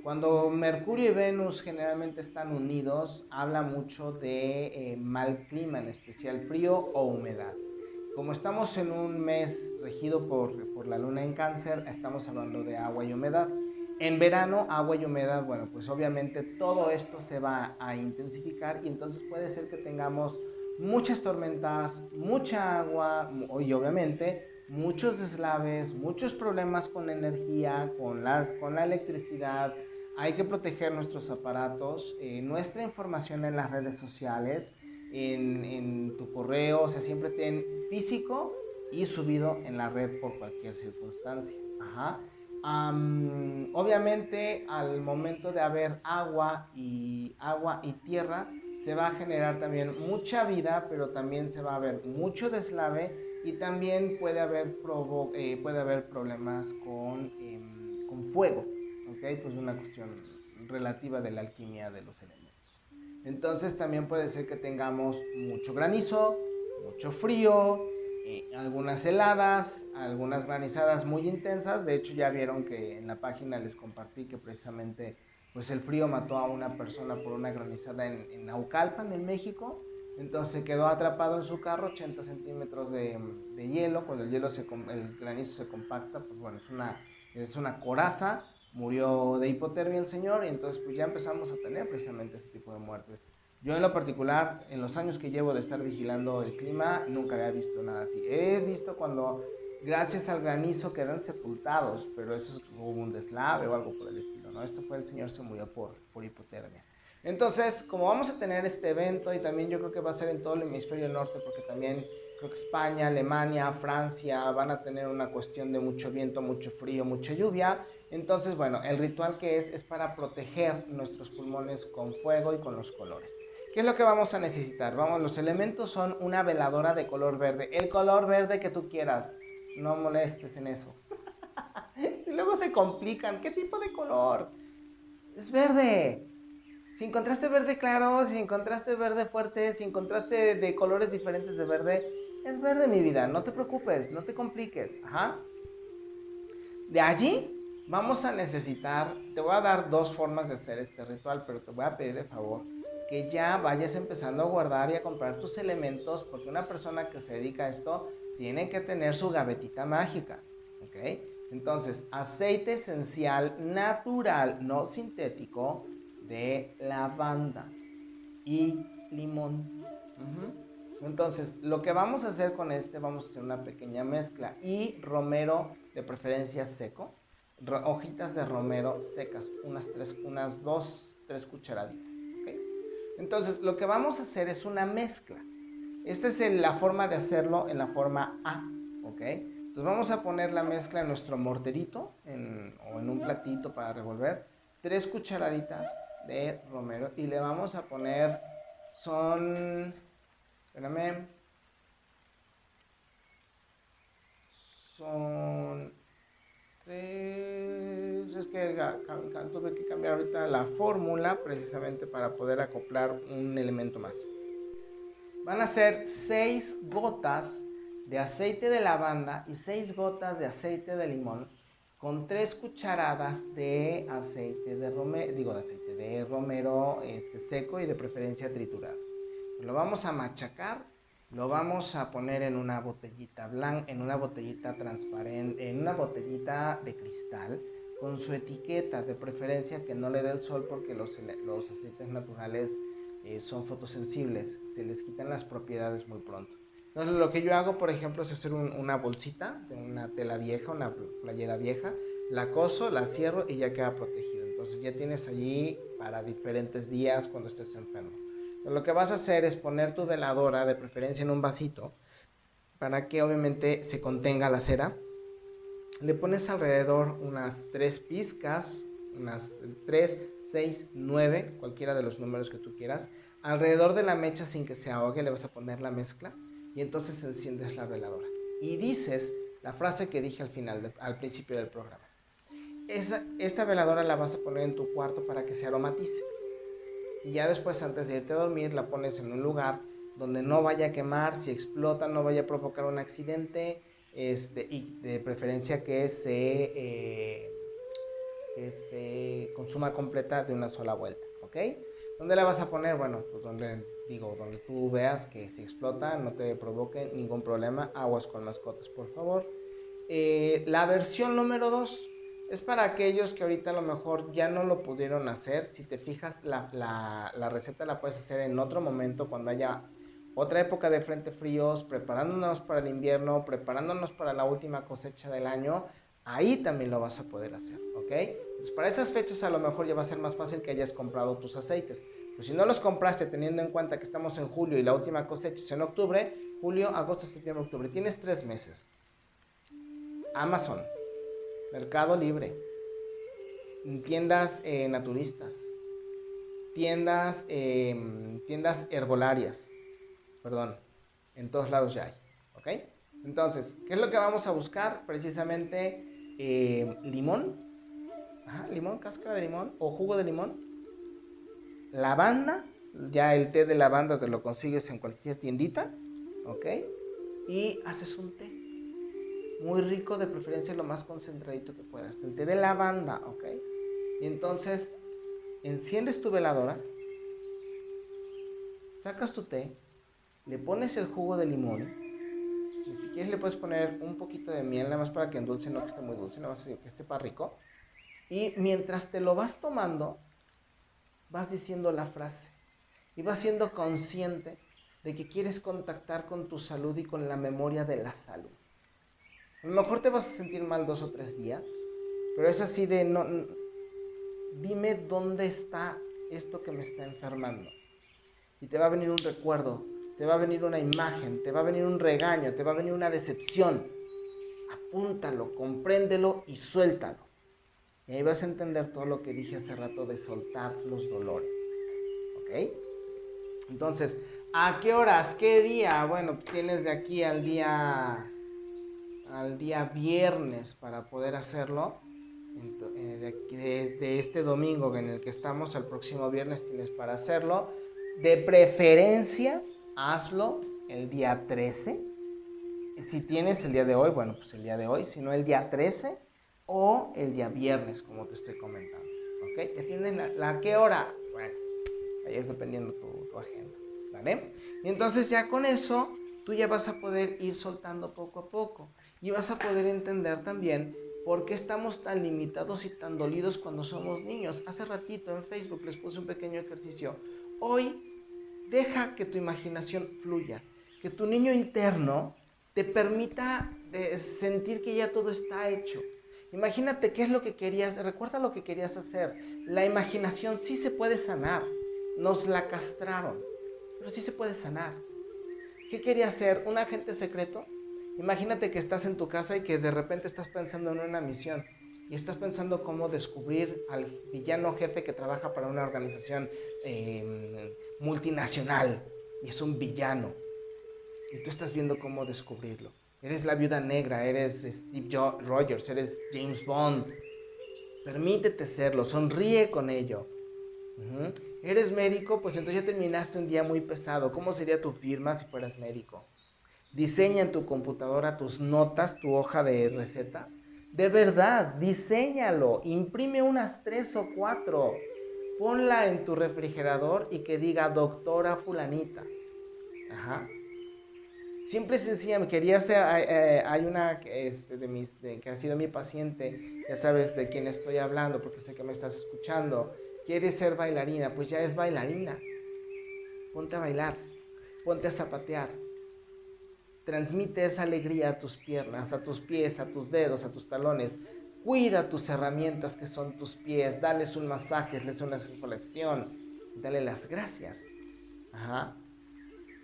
Cuando Mercurio y Venus generalmente están unidos, habla mucho de eh, mal clima, en especial frío o humedad. Como estamos en un mes regido por, por la luna en cáncer, estamos hablando de agua y humedad. En verano, agua y humedad, bueno, pues obviamente todo esto se va a intensificar y entonces puede ser que tengamos muchas tormentas, mucha agua y obviamente muchos deslaves, muchos problemas con energía, con, las, con la electricidad. Hay que proteger nuestros aparatos, eh, nuestra información en las redes sociales en, tu correo, o sea, siempre ten físico y subido en la red por cualquier circunstancia. obviamente al momento de haber agua y agua y tierra se va a generar también mucha vida, pero también se va a haber mucho deslave y también puede haber, eh, puede haber problemas con, em, con fuego, ¿ok? Pues una cuestión relativa de la alquimia de los elementos. Entonces también puede ser que tengamos mucho granizo, mucho frío, eh, algunas heladas, algunas granizadas muy intensas. De hecho ya vieron que en la página les compartí que precisamente pues el frío mató a una persona por una granizada en, en Naucalpan, en México. Entonces quedó atrapado en su carro, 80 centímetros de, de hielo. Cuando el hielo se, el granizo se compacta, pues bueno, es una, es una coraza murió de hipotermia el señor y entonces pues ya empezamos a tener precisamente ese tipo de muertes. Yo en lo particular, en los años que llevo de estar vigilando el clima, nunca había visto nada así. He visto cuando gracias al granizo quedan sepultados, pero eso es como un deslave o algo por el estilo, ¿no? Esto fue el señor se murió por, por hipotermia. Entonces, como vamos a tener este evento y también yo creo que va a ser en todo el hemisferio norte, porque también creo que España, Alemania, Francia van a tener una cuestión de mucho viento, mucho frío, mucha lluvia, entonces, bueno, el ritual que es es para proteger nuestros pulmones con fuego y con los colores. ¿Qué es lo que vamos a necesitar? Vamos, los elementos son una veladora de color verde. El color verde que tú quieras. No molestes en eso. *laughs* y luego se complican. ¿Qué tipo de color? Es verde. Si encontraste verde claro, si encontraste verde fuerte, si encontraste de colores diferentes de verde, es verde mi vida. No te preocupes, no te compliques. Ajá. De allí vamos a necesitar, te voy a dar dos formas de hacer este ritual, pero te voy a pedir de favor que ya vayas empezando a guardar y a comprar tus elementos, porque una persona que se dedica a esto tiene que tener su gavetita mágica, ¿ok? Entonces, aceite esencial natural, no sintético, de lavanda y limón. Entonces, lo que vamos a hacer con este, vamos a hacer una pequeña mezcla y romero de preferencia seco, hojitas de romero secas, unas, tres, unas dos, tres cucharaditas. Entonces, lo que vamos a hacer es una mezcla. Esta es la forma de hacerlo en la forma A, ¿ok? Entonces vamos a poner la mezcla en nuestro morterito o en un platito para revolver. Tres cucharaditas de romero y le vamos a poner, son, espérame, son tres, es que tuve que cambiar ahorita la fórmula precisamente para poder acoplar un elemento más. Van a ser seis gotas de aceite de lavanda y 6 gotas de aceite de limón con 3 cucharadas de aceite de romero, digo de aceite de romero este, seco y de preferencia triturado. Lo vamos a machacar, lo vamos a poner en una botellita blanca, en una botellita transparente, en una botellita de cristal con su etiqueta, de preferencia que no le dé el sol porque los, los aceites naturales eh, son fotosensibles, se les quitan las propiedades muy pronto. Entonces lo que yo hago, por ejemplo, es hacer una bolsita de una tela vieja, una playera vieja, la coso, la cierro y ya queda protegido. Entonces ya tienes allí para diferentes días cuando estés enfermo. Lo que vas a hacer es poner tu veladora, de preferencia en un vasito, para que obviamente se contenga la cera. Le pones alrededor unas tres pizcas, unas tres, seis, nueve, cualquiera de los números que tú quieras. Alrededor de la mecha sin que se ahogue le vas a poner la mezcla y entonces enciendes la veladora y dices la frase que dije al final, al principio del programa. esta veladora la vas a poner en tu cuarto para que se aromatice. Y ya después, antes de irte a dormir, la pones en un lugar donde no vaya a quemar, si explota, no vaya a provocar un accidente, este, y de preferencia que se, eh, que se consuma completa de una sola vuelta, ¿ok? ¿Dónde la vas a poner? Bueno, pues donde digo, donde tú veas que si explota no te provoque ningún problema, aguas con mascotas, por favor. Eh, la versión número 2 es para aquellos que ahorita a lo mejor ya no lo pudieron hacer. Si te fijas, la, la, receta la puedes hacer en otro momento cuando haya otra época de frente fríos, preparándonos para el invierno, preparándonos para la última cosecha del año. Ahí también lo vas a poder hacer, ¿ok? Pues para esas fechas a lo mejor ya va a ser más fácil que hayas comprado tus aceites. Pues si no los compraste teniendo en cuenta que estamos en julio y la última cosecha es en octubre, julio, agosto, septiembre, octubre, tienes tres meses. Amazon, Mercado Libre, tiendas eh, naturistas, tiendas, em, tiendas herbolarias, perdón, en todos lados ya hay, ¿ok? Entonces, ¿qué es lo que vamos a buscar? Precisamente eh, limón, limón, cáscara de limón o jugo de limón, lavanda, ya el té de lavanda te lo consigues en cualquier tiendita, ¿ok? Y haces un té muy rico, de preferencia lo más concentradito que puedas, el té de lavanda, ¿ok? Y entonces enciendes tu veladora, sacas tu té, le pones el jugo de limón, y si quieres le puedes poner un poquito de miel, nada más para que endulce, no que esté muy dulce, nada más que para rico. Y mientras te lo vas tomando, vas diciendo la frase y vas siendo consciente de que quieres contactar con tu salud y con la memoria de la salud. A lo mejor te vas a sentir mal dos o tres días, pero es así de no, dime dónde está esto que me está enfermando. Y te va a venir un recuerdo, te va a venir una imagen, te va a venir un regaño, te va a venir una decepción. Apúntalo, compréndelo y suéltalo. Y ahí vas a entender todo lo que dije hace rato de soltar los dolores. ¿Ok? Entonces, ¿a qué horas? ¿Qué día? Bueno, tienes de aquí al día al día viernes para poder hacerlo. Eh, de, este domingo en el que estamos, al próximo viernes tienes para hacerlo. De preferencia, hazlo el día 13. Si tienes el día de hoy, bueno, pues el día de hoy, si no el día 13 o el día viernes, como te estoy comentando. ¿Ok? ¿Ya tienen la, qué hora? Bueno, ahí es dependiendo tu agenda. ¿Vale? Y entonces ya con eso, tú ya vas a poder ir soltando poco a poco. Y vas a poder entender también por qué estamos tan limitados y tan dolidos cuando somos niños. Hace ratito en Facebook les puse un pequeño ejercicio. Hoy deja que tu imaginación fluya que tu niño interno te permita eh, sentir que ya todo está hecho. Imagínate qué es lo que querías, recuerda lo que querías hacer. La imaginación sí se puede sanar. Nos la castraron, pero sí se puede sanar. ¿Qué quería hacer? ¿Un agente secreto? Imagínate que estás en tu casa y que de repente estás pensando en una misión y estás pensando cómo descubrir al villano jefe que trabaja para una organización em, multinacional y es un villano. Y tú estás viendo cómo descubrirlo. Eres la viuda negra, eres Steve Rogers, eres James Bond. Permítete serlo, sonríe con ello. ¿Eres médico? Pues entonces ya terminaste un día muy pesado. ¿Cómo sería tu firma si fueras médico? Diseña en tu computadora tus notas, tu hoja de recetas. De verdad, diseñalo. Imprime unas tres o cuatro. Ponla en tu refrigerador y que diga doctora fulanita. Ajá. Siempre sencilla, me quería hacer, eh, hay, una este, de mis, que ha sido mi paciente, ya sabes de quién estoy hablando porque sé que me estás escuchando, quiere ser bailarina, pues ya es bailarina. Ponte a bailar, ponte a zapatear. Transmite esa alegría a tus piernas, a tus pies, a tus dedos, a tus talones. Cuida tus herramientas que son tus pies, dales un masaje, les una circulación, dale las gracias. Ajá.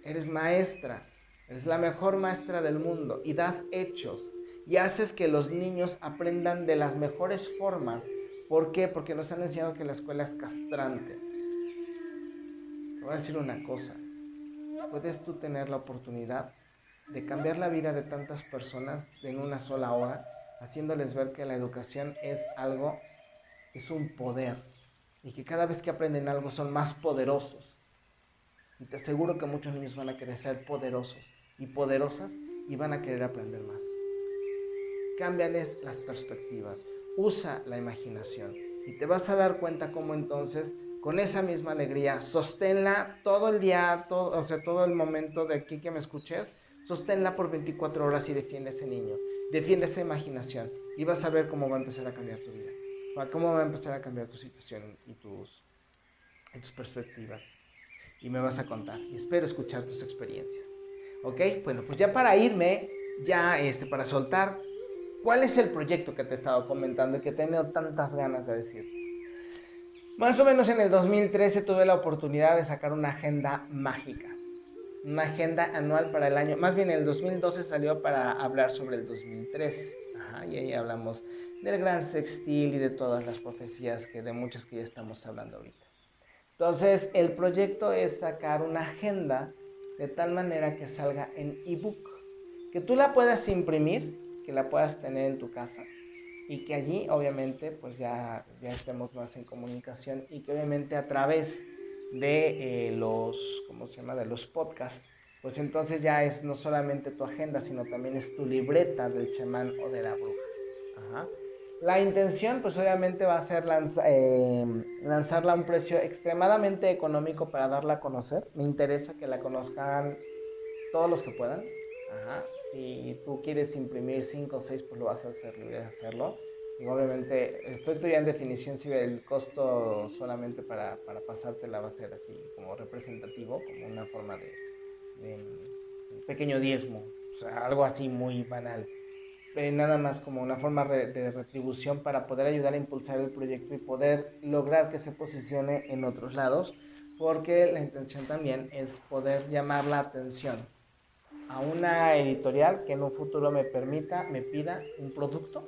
Eres maestra, Eres la mejor maestra del mundo y das hechos y haces que los niños aprendan de las mejores formas. ¿Por qué? Porque nos han enseñado que la escuela es castrante. Te voy a decir una cosa. Puedes tú tener la oportunidad de cambiar la vida de tantas personas en una sola hora, haciéndoles ver que la educación es algo, es un poder, y que cada vez que aprenden algo son más poderosos. Y te aseguro que muchos niños van a querer ser poderosos y poderosas y van a querer aprender más. Cámbiales las perspectivas, usa la imaginación y te vas a dar cuenta cómo entonces con esa misma alegría, sosténla todo el día, todo, o sea, todo el momento de aquí que me escuches, sosténla por 24 horas y defiende a ese niño, defiende esa imaginación y vas a ver cómo va a empezar a cambiar tu vida, cómo va a empezar a cambiar tu situación y tus, perspectivas. Y me vas a contar y espero escuchar tus experiencias. ¿Ok? Bueno, pues ya para irme, ya este, para soltar, ¿cuál es el proyecto que te he estado comentando y que he tenido tantas ganas de decir? Más o menos en el 2013 tuve la oportunidad de sacar una agenda mágica, una agenda anual para el año, más bien el 2012 salió para hablar sobre el 2003, Ajá, y ahí hablamos del gran sextil y de todas las profecías que de muchas que ya estamos hablando ahorita. Entonces, el proyecto es sacar una agenda de tal manera que salga en ebook, que tú la puedas imprimir, que la puedas tener en tu casa y que allí obviamente pues ya, ya estemos más en comunicación y que obviamente a través de eh, los, ¿cómo se llama?, de los podcasts, pues entonces ya es no solamente tu agenda, sino también es tu libreta del chamán o de la bruja. La intención, pues obviamente va a ser eh, lanzarla a un precio extremadamente económico para darla a conocer. Me interesa que la conozcan todos los que puedan. Si tú quieres imprimir 5 o 6, pues lo vas a hacer, libre de hacerlo. Obviamente estoy todavía en definición si el costo solamente para, para pasártela va a ser así como representativo, como una forma de, de pequeño diezmo, o sea, algo así muy banal. Eh, nada más como una forma de retribución para poder ayudar a impulsar el proyecto y poder lograr que se posicione en otros lados, porque la intención también es poder llamar la atención a una editorial que en un futuro me permita, me pida un producto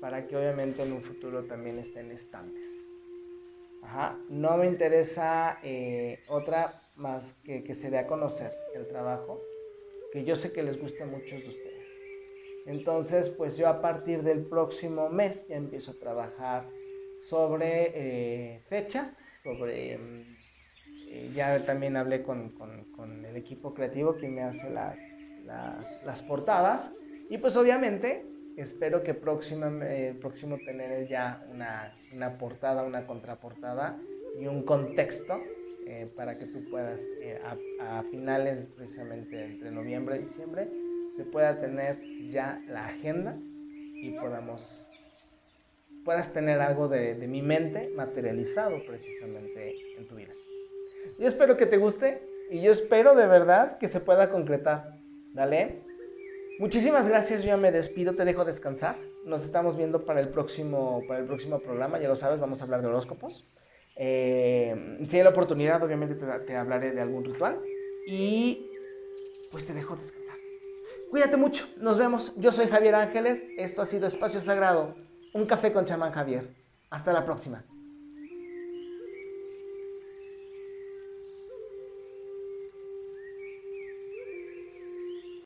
para que obviamente en un futuro también esté en estantes. No me interesa eh, otra más que que se dé a conocer el trabajo, que yo sé que les gusta a muchos de ustedes. Entonces, pues yo a partir del próximo mes ya empiezo a trabajar sobre eh, fechas, sobre... Mm, eh, ya también hablé con, el equipo creativo que me hace las, las, portadas. Y pues obviamente espero que próxima, eh, próximo tener ya una, una, portada, una contraportada y un contexto para que tú puedas a, a finales precisamente entre noviembre y diciembre se pueda tener ya la agenda y podamos puedas tener algo de, mi mente materializado precisamente en tu vida. Yo espero que te guste, Y yo espero de verdad que se pueda concretar. ¿Dale? Muchísimas gracias, yo me despido, te dejo descansar. Nos estamos viendo para el próximo, para el próximo programa, ya lo sabes, vamos a hablar de horóscopos. Eh, si hay la oportunidad, obviamente te, te hablaré de algún ritual. Y pues te dejo descansar. Cuídate mucho, nos vemos. Yo soy Javier Ángeles, esto ha sido Espacio Sagrado, un café con chamán Javier. Hasta la próxima.